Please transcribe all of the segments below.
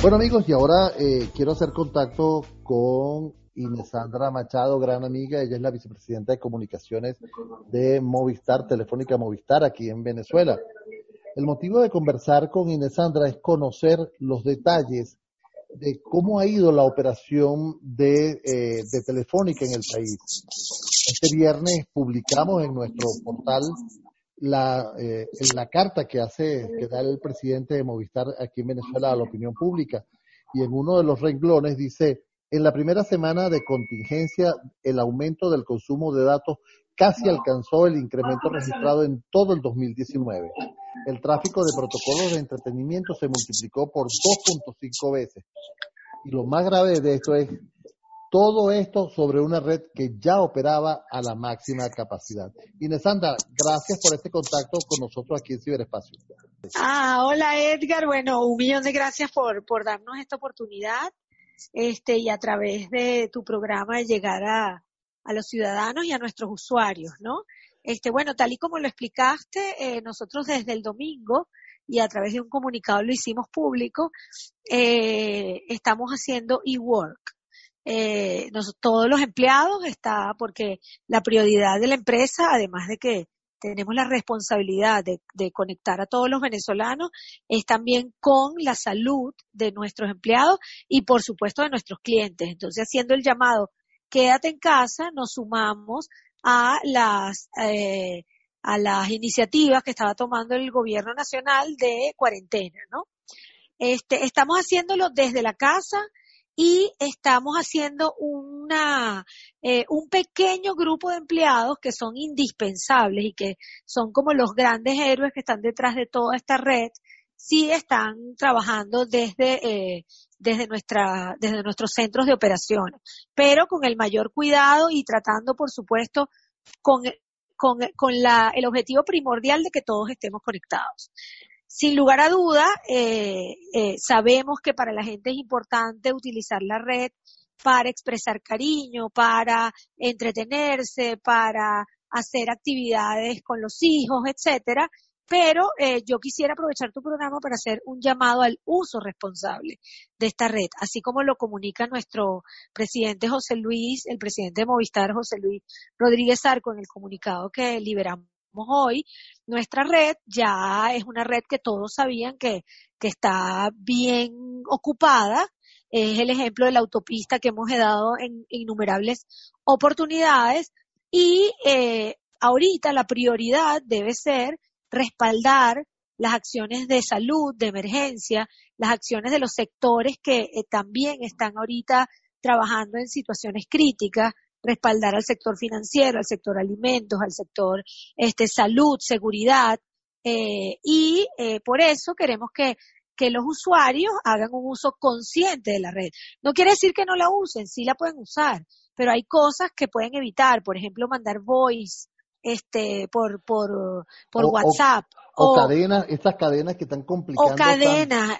Bueno amigos, y ahora eh, quiero hacer contacto con Inesandra Machado, gran amiga. Ella es la vicepresidenta de comunicaciones de Movistar, Telefónica Movistar, aquí en Venezuela. El motivo de conversar con Inesandra es conocer los detalles de cómo ha ido la operación de, eh, de Telefónica en el país. Este viernes publicamos en nuestro portal la, eh, la carta que hace, que da el presidente de Movistar aquí en Venezuela a la opinión pública. Y en uno de los renglones dice, en la primera semana de contingencia, el aumento del consumo de datos casi alcanzó el incremento registrado en todo el 2019. El tráfico de protocolos de entretenimiento se multiplicó por 2.5 veces. Y lo más grave de esto es todo esto sobre una red que ya operaba a la máxima capacidad. Inesanda, gracias por este contacto con nosotros aquí en Ciberespacio. Ah, hola Edgar. Bueno, un millón de gracias por, por darnos esta oportunidad este, y a través de tu programa llegar a, a los ciudadanos y a nuestros usuarios, ¿no? Este, bueno, tal y como lo explicaste, eh, nosotros desde el domingo y a través de un comunicado lo hicimos público, eh, estamos haciendo e-work. Eh, todos los empleados está porque la prioridad de la empresa, además de que tenemos la responsabilidad de, de, conectar a todos los venezolanos, es también con la salud de nuestros empleados y por supuesto de nuestros clientes. Entonces, haciendo el llamado, quédate en casa, nos sumamos a las, eh, a las iniciativas que estaba tomando el gobierno nacional de cuarentena, ¿no? Este, estamos haciéndolo desde la casa, y estamos haciendo una, eh, un pequeño grupo de empleados que son indispensables y que son como los grandes héroes que están detrás de toda esta red, sí están trabajando desde, eh, desde nuestra, desde nuestros centros de operaciones, pero con el mayor cuidado y tratando, por supuesto, con, con, con la, el objetivo primordial de que todos estemos conectados. Sin lugar a duda, eh, eh, sabemos que para la gente es importante utilizar la red para expresar cariño, para entretenerse, para hacer actividades con los hijos, etcétera. Pero eh, yo quisiera aprovechar tu programa para hacer un llamado al uso responsable de esta red, así como lo comunica nuestro presidente José Luis, el presidente de Movistar, José Luis Rodríguez Arco, en el comunicado que liberamos hoy, nuestra red ya es una red que todos sabían que, que está bien ocupada. Es el ejemplo de la autopista que hemos dado en innumerables oportunidades y eh, ahorita la prioridad debe ser respaldar las acciones de salud, de emergencia, las acciones de los sectores que eh, también están ahorita trabajando en situaciones críticas, respaldar al sector financiero, al sector alimentos, al sector este, salud, seguridad, eh, y eh, por eso queremos que, que los usuarios hagan un uso consciente de la red. No quiere decir que no la usen, sí la pueden usar, pero hay cosas que pueden evitar, por ejemplo, mandar voice, este, por, por, por WhatsApp. O, cadenas, estas cadenas que están complicando. O cadenas,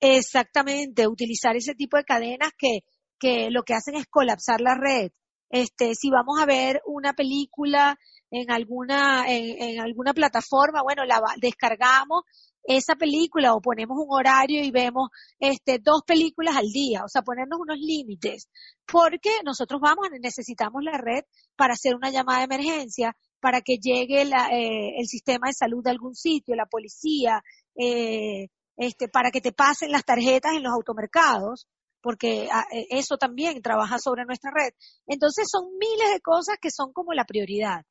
exactamente, utilizar ese tipo de cadenas que, que lo que hacen es colapsar la red. Este, si vamos a ver una película en alguna, en, alguna plataforma, bueno, la descargamos esa película o ponemos un horario y vemos este dos películas al día, o sea, ponernos unos límites, porque nosotros vamos, necesitamos la red para hacer una llamada de emergencia, para que llegue la, eh, el sistema de salud de algún sitio, la policía, eh, este, para que te pasen las tarjetas en los automercados, porque ah, e, eso también trabaja sobre nuestra red. Entonces son miles de cosas que son como la prioridad.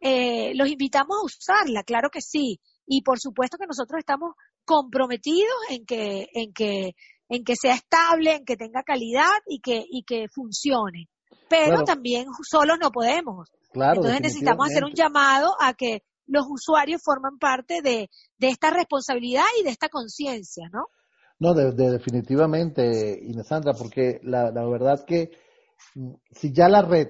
Eh, los invitamos a usarla, claro que sí, y por supuesto que nosotros estamos comprometidos en que, en que, en que sea estable, en que tenga calidad y que, y que funcione. Pero también solos no podemos. Claro, Entonces necesitamos hacer un llamado a que los usuarios forman parte de, de esta responsabilidad y de esta conciencia, ¿no? No, de, definitivamente, Inesandra, porque la, la verdad que mm, si ya la red,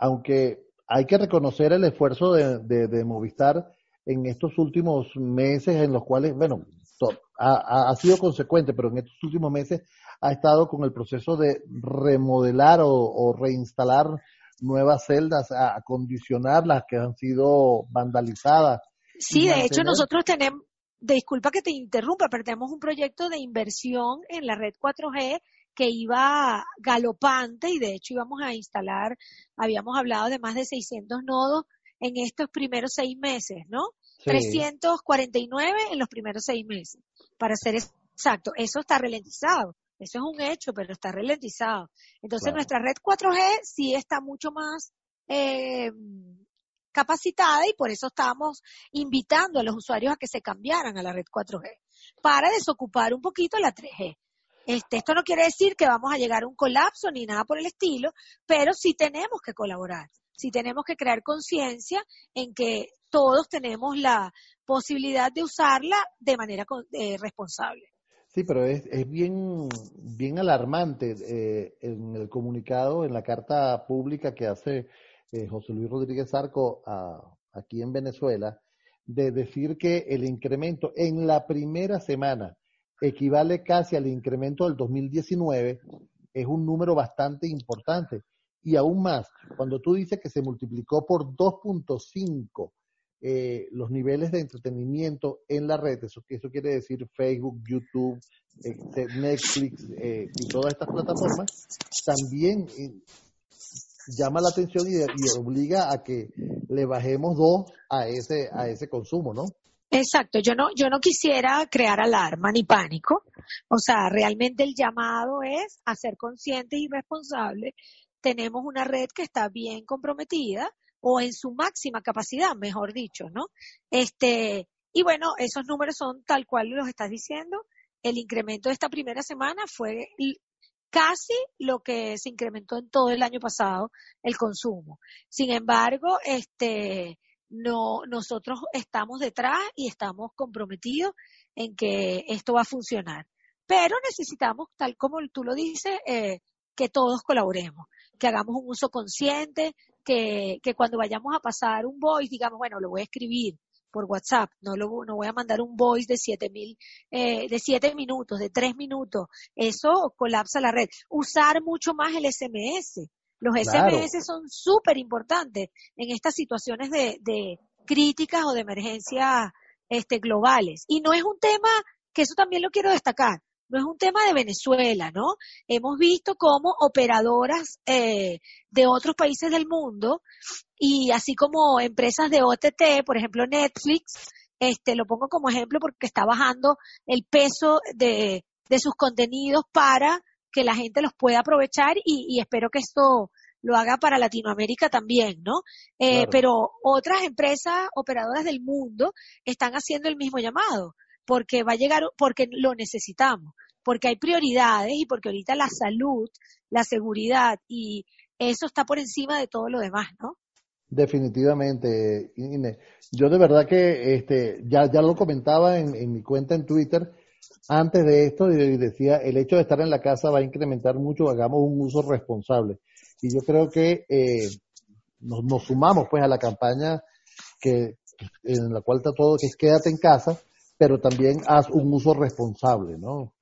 aunque hay que reconocer el esfuerzo de, de, Movistar en estos últimos meses en los cuales, bueno, ha, ha, sido consecuente, pero en estos últimos meses ha estado con el proceso de remodelar o, o reinstalar nuevas celdas, a acondicionar las que han sido vandalizadas. Sí, de hecho nosotros tenemos, disculpa que te interrumpa, pero tenemos un proyecto de inversión en la red 4G que iba galopante y de hecho íbamos a instalar, habíamos hablado de más de 600 nodos en estos primeros seis meses, ¿no? 349 en los primeros seis meses, para ser exacto. Eso está ralentizado. Eso es un hecho, pero está ralentizado. Entonces nuestra red 4G sí está mucho más eh, capacitada y por eso estamos invitando a los usuarios a que se cambiaran a la red 4G para desocupar un poquito la 3G. Este, esto no quiere decir que vamos a llegar a un colapso ni nada por el estilo, pero sí tenemos que colaborar, sí tenemos que crear conciencia en que todos tenemos la posibilidad de usarla de manera eh, responsable. Sí, pero es, es bien, bien alarmante eh, en el comunicado, en la carta pública que hace eh, José Luis Rodríguez Arco aquí en Venezuela, de decir que el incremento en la primera semana equivale casi al incremento del 2019, es un número bastante importante. Y aún más, cuando tú dices que se multiplicó por 2.5 eh, los niveles de entretenimiento en la red, eso, eso quiere decir Facebook, YouTube, eh, Netflix eh, y todas estas plataformas, también llama la atención y, obliga a que le bajemos dos a ese, a ese consumo, ¿no? Exacto, yo no, yo no quisiera crear alarma ni pánico. O sea, realmente el llamado es a ser conscientes y responsables. Tenemos una red que está bien comprometida o en su máxima capacidad, mejor dicho, ¿no? Este, y bueno, esos números son tal cual los estás diciendo. El incremento de esta primera semana fue casi lo que se incrementó en todo el año pasado el consumo. Sin embargo, este, no, nosotros estamos detrás y estamos comprometidos en que esto va a funcionar. Pero necesitamos, tal como tú lo dices, eh, que todos colaboremos, que hagamos un uso consciente, que, que cuando vayamos a pasar un voice, digamos, bueno, lo voy a escribir por WhatsApp, no lo no voy a mandar un voice de siete mil, eh, de siete minutos, de tres minutos, eso colapsa la red. Usar mucho más el SMS, los SMS son súper importantes en estas situaciones de, de críticas o de emergencias este, globales. Y no es un tema, que eso también lo quiero destacar, no es un tema de Venezuela, ¿no? Hemos visto cómo operadoras eh, de otros países del mundo y así como empresas de OTT, por ejemplo Netflix, este, lo pongo como ejemplo porque está bajando el peso de, de sus contenidos para que la gente los pueda aprovechar y, espero que esto lo haga para Latinoamérica también, ¿no? Eh, pero otras empresas operadoras del mundo están haciendo el mismo llamado, porque va a llegar, porque lo necesitamos, porque hay prioridades y porque ahorita la salud, la seguridad y eso está por encima de todo lo demás, ¿no? Definitivamente, Ine. Yo de verdad que este, ya, ya lo comentaba en, en mi cuenta en Twitter, antes de esto y decía, el hecho de estar en la casa va a incrementar mucho, hagamos un uso responsable. Y yo creo que eh, nos, sumamos pues a la campaña que en la cual está todo, que es quédate en casa, pero también haz un uso responsable, ¿no?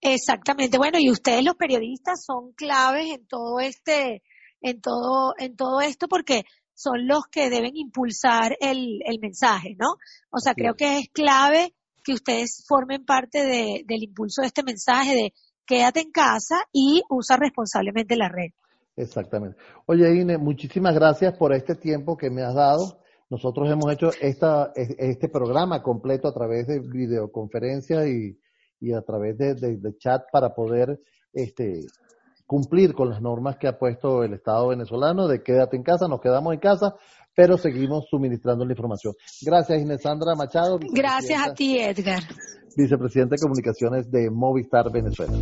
Exactamente. Bueno, y ustedes los periodistas son claves en todo este, en todo, en todo esto porque son los que deben impulsar el, el mensaje, ¿no? O sea, creo que es clave que ustedes formen parte de, del impulso de este mensaje de quédate en casa y usa responsablemente la red. Exactamente. Oye, Ine, muchísimas gracias por este tiempo que me has dado. Nosotros hemos hecho esta, este programa completo a través de videoconferencia y, y a través de, de, chat para poder este, cumplir con las normas que ha puesto el Estado venezolano de quédate en casa, nos quedamos en casa, pero seguimos suministrando la información. Gracias, Inés Sandra Machado. Gracias a ti, Edgar. Vicepresidente de Comunicaciones de Movistar Venezuela.